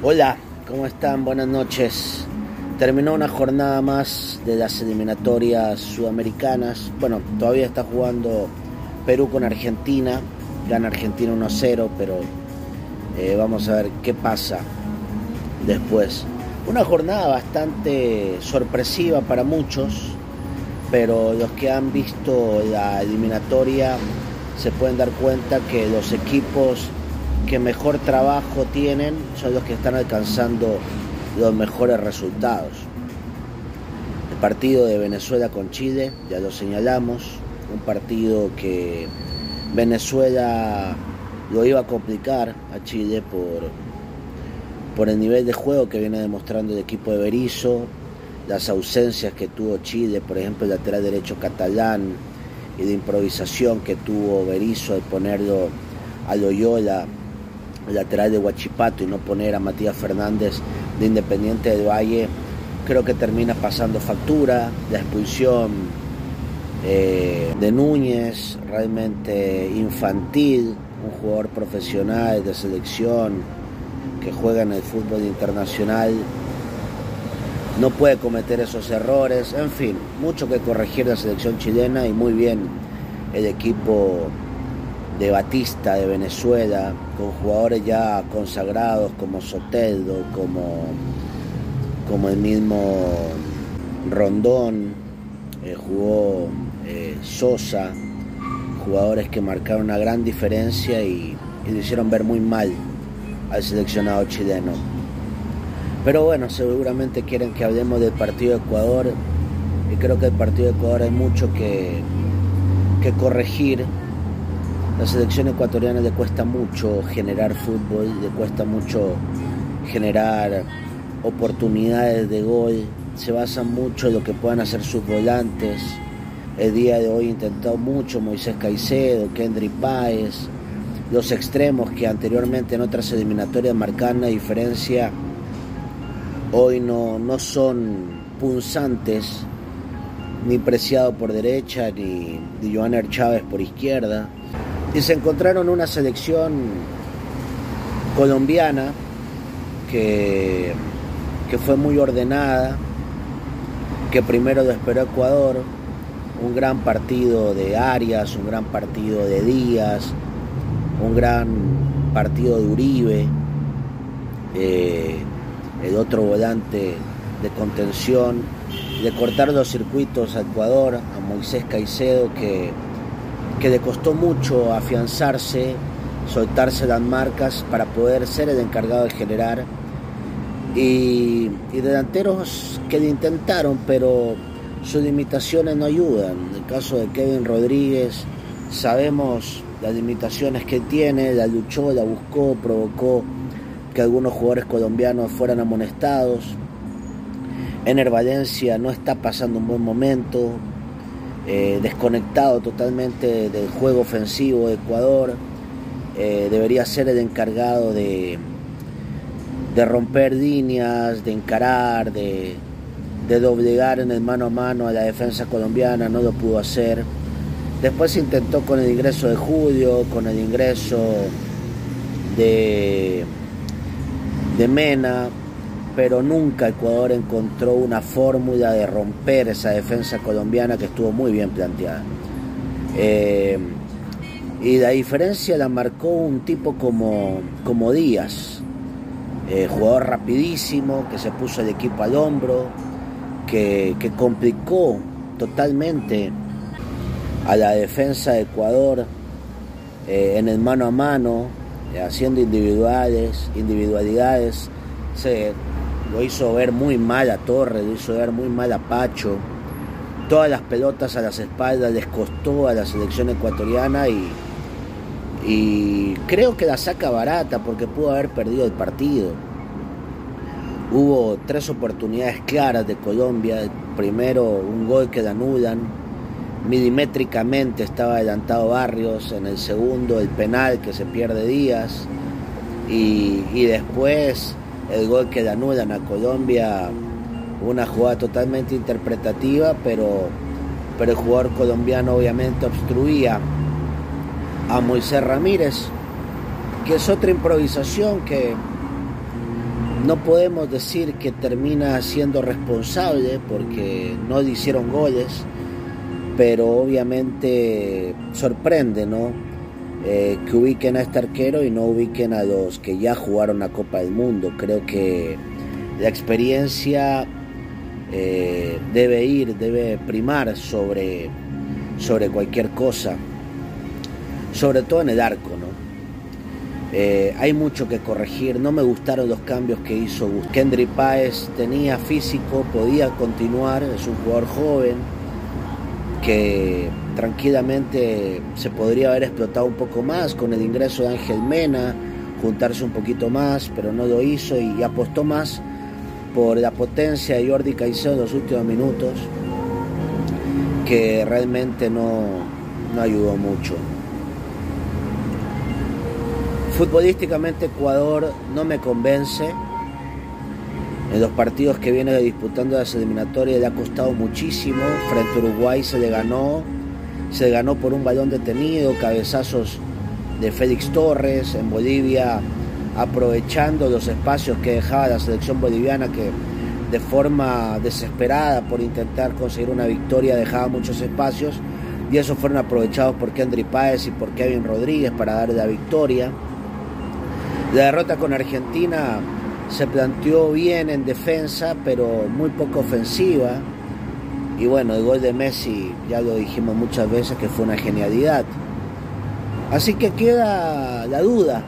Hola, ¿cómo están? Buenas noches. Terminó una jornada más de las eliminatorias sudamericanas. Bueno, todavía está jugando Perú con Argentina. Gana Argentina 1-0, pero eh, vamos a ver qué pasa después. Una jornada bastante sorpresiva para muchos, pero los que han visto la eliminatoria se pueden dar cuenta que los equipos que mejor trabajo tienen son los que están alcanzando los mejores resultados. El partido de Venezuela con Chile, ya lo señalamos, un partido que Venezuela lo iba a complicar a Chile por, por el nivel de juego que viene demostrando el equipo de Berizzo, las ausencias que tuvo Chile, por ejemplo el lateral derecho catalán y de improvisación que tuvo Berizzo al ponerlo a Loyola lateral de Huachipato y no poner a Matías Fernández de Independiente del Valle, creo que termina pasando factura, la expulsión eh, de Núñez, realmente infantil, un jugador profesional de selección que juega en el fútbol internacional, no puede cometer esos errores, en fin, mucho que corregir la selección chilena y muy bien el equipo de Batista de Venezuela, con jugadores ya consagrados como Soteldo, como, como el mismo Rondón, eh, jugó eh, Sosa, jugadores que marcaron una gran diferencia y, y hicieron ver muy mal al seleccionado chileno. Pero bueno, seguramente quieren que hablemos del partido de Ecuador y creo que el partido de Ecuador hay mucho que, que corregir la selección ecuatoriana le cuesta mucho generar fútbol, le cuesta mucho generar oportunidades de gol, se basa mucho en lo que puedan hacer sus volantes. El día de hoy intentado mucho Moisés Caicedo, Kendrick Páez, los extremos que anteriormente en otras eliminatorias marcaban la diferencia, hoy no, no son punzantes, ni Preciado por derecha, ni, ni Chávez por izquierda y se encontraron una selección colombiana que, que fue muy ordenada, que primero lo esperó Ecuador, un gran partido de Arias, un gran partido de Díaz, un gran partido de Uribe, eh, el otro volante de contención, de cortar los circuitos a Ecuador, a Moisés Caicedo, que que le costó mucho afianzarse, soltarse las marcas para poder ser el encargado de generar. Y, delanteros que le intentaron, pero sus limitaciones no ayudan. En el caso de Kevin Rodríguez, sabemos las limitaciones que tiene, la luchó, la buscó, provocó que algunos jugadores colombianos fueran amonestados. Ener Valencia no está pasando un buen momento, eh, desconectado totalmente del juego ofensivo de Ecuador. Eh, debería ser el encargado de, de romper líneas, de encarar, de, de doblegar en el mano a mano a la defensa colombiana, no lo pudo hacer. Después intentó con el ingreso de Julio, con el ingreso de, de Mena, pero nunca Ecuador encontró una fórmula de romper esa defensa colombiana que estuvo muy bien planteada. Eh, y la diferencia la marcó un tipo como, como Díaz, eh, jugador rapidísimo, que se puso el equipo al hombro, que, complicó totalmente a la defensa de Ecuador eh, en el mano a mano, haciendo individuales, individualidades. Lo hizo ver muy mal a Torres, lo hizo ver muy mal a Pacho. Todas las pelotas a las espaldas les costó a la selección ecuatoriana y, y creo que la saca barata porque pudo haber perdido el partido. Hubo tres oportunidades claras de Colombia. Primero un gol que la anulan. Milimétricamente estaba adelantado Barrios. En el segundo el penal que se pierde Díaz. Y, y después el gol que le anulan a Colombia, una jugada totalmente interpretativa, pero, pero el jugador colombiano obviamente obstruía a Moisés Ramírez, que es otra improvisación que, no podemos decir que termina siendo responsable porque no le hicieron goles, pero obviamente sorprende, ¿no? Eh, que ubiquen a este arquero y no ubiquen a los que ya jugaron la Copa del Mundo. Creo que la experiencia eh, debe ir, debe primar sobre, sobre cualquier cosa, sobre todo en el arco, ¿no? Eh, hay mucho que corregir, no me gustaron los cambios que hizo Kendry Páez, tenía físico, podía continuar, es un jugador joven que tranquilamente se podría haber explotado un poco más con el ingreso de Ángel Mena, juntarse un poquito más, pero no lo hizo y apostó más por la potencia de Jordi Caicedo en los últimos minutos, que realmente no, no ayudó mucho. Futbolísticamente Ecuador no me convence. En los partidos que viene disputando las eliminatorias le ha costado muchísimo. Frente a Uruguay se le ganó. Se ganó por un balón detenido, cabezazos de Félix Torres. En Bolivia aprovechando los espacios que dejaba la selección boliviana que de forma desesperada por intentar conseguir una victoria dejaba muchos espacios y esos fueron aprovechados por Kendry Páez y por Kevin Rodríguez para darle la victoria. La derrota con Argentina se planteó bien en defensa, pero muy poco ofensiva. Y bueno, el gol de Messi, ya lo dijimos muchas veces, que fue una genialidad. Así que queda la duda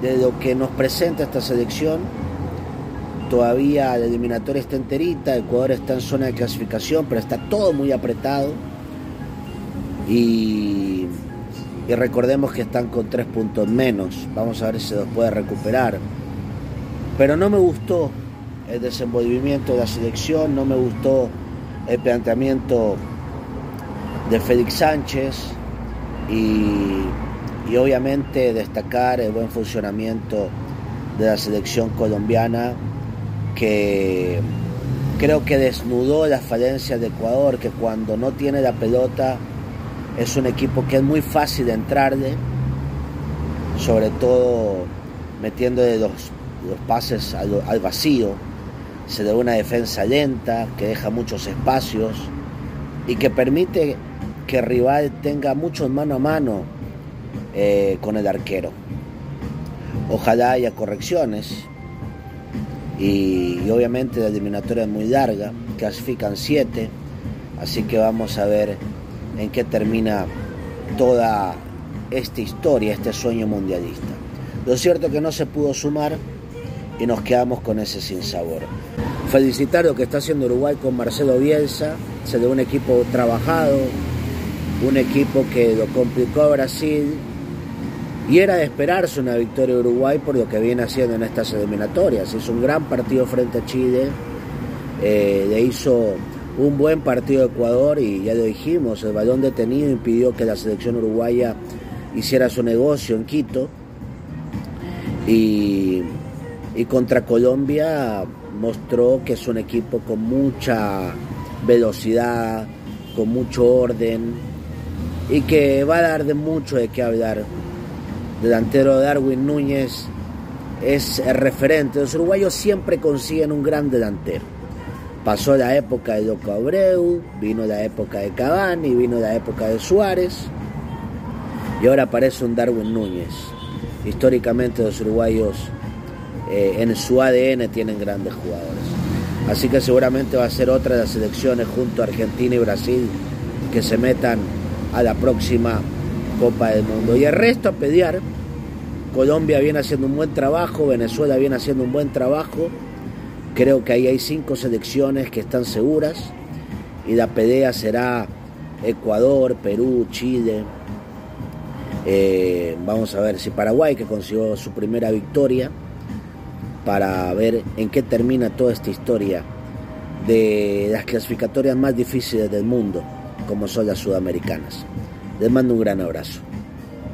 de lo que nos presenta esta selección. Todavía la eliminatoria está enterita, Ecuador está en zona de clasificación, pero está todo muy apretado. Y y recordemos que están con tres puntos menos. Vamos a ver si se los puede recuperar. Pero no me gustó el desenvolvimiento de la selección, no me gustó el planteamiento de Félix Sánchez y, y obviamente destacar el buen funcionamiento de la selección colombiana que creo que desnudó las falencias de Ecuador, que cuando no tiene la pelota es un equipo que es muy fácil de entrarle, sobre todo metiéndole los, pases al vacío. Se da una defensa lenta que deja muchos espacios y que permite que el rival tenga mucho mano a mano eh, con el arquero. Ojalá haya correcciones y, obviamente la eliminatoria es muy larga, clasifican siete, así que vamos a ver en qué termina toda esta historia, este sueño mundialista. Lo cierto que no se pudo sumar y nos quedamos con ese sinsabor. Felicitar lo que está haciendo Uruguay con Marcelo Bielsa, se de un equipo trabajado, un equipo que lo complicó a Brasil y era de esperarse una victoria de Uruguay por lo que viene haciendo en estas eliminatorias. Hizo un gran partido frente a Chile, eh, le hizo un buen partido de Ecuador y ya lo dijimos, el balón detenido impidió que la selección uruguaya hiciera su negocio en Quito y, y contra Colombia mostró que es un equipo con mucha velocidad, con mucho orden y que va a dar de mucho de qué hablar. Delantero Darwin Núñez es el referente. Los uruguayos siempre consiguen un gran delantero Pasó la época de Loco Abreu, vino la época de Cavani, vino la época de Suárez y ahora aparece un Darwin Núñez. Históricamente los uruguayos eh, en su ADN tienen grandes jugadores. Así que seguramente va a ser otra de las selecciones junto a Argentina y Brasil que se metan a la próxima Copa del Mundo. Y el resto a pelear. Colombia viene haciendo un buen trabajo, Venezuela viene haciendo un buen trabajo Creo que ahí hay cinco selecciones que están seguras y la pelea será Ecuador, Perú, Chile. Eh, vamos a ver si Paraguay, que consiguió su primera victoria, para ver en qué termina toda esta historia de las clasificatorias más difíciles del mundo, como son las sudamericanas. Les mando un gran abrazo.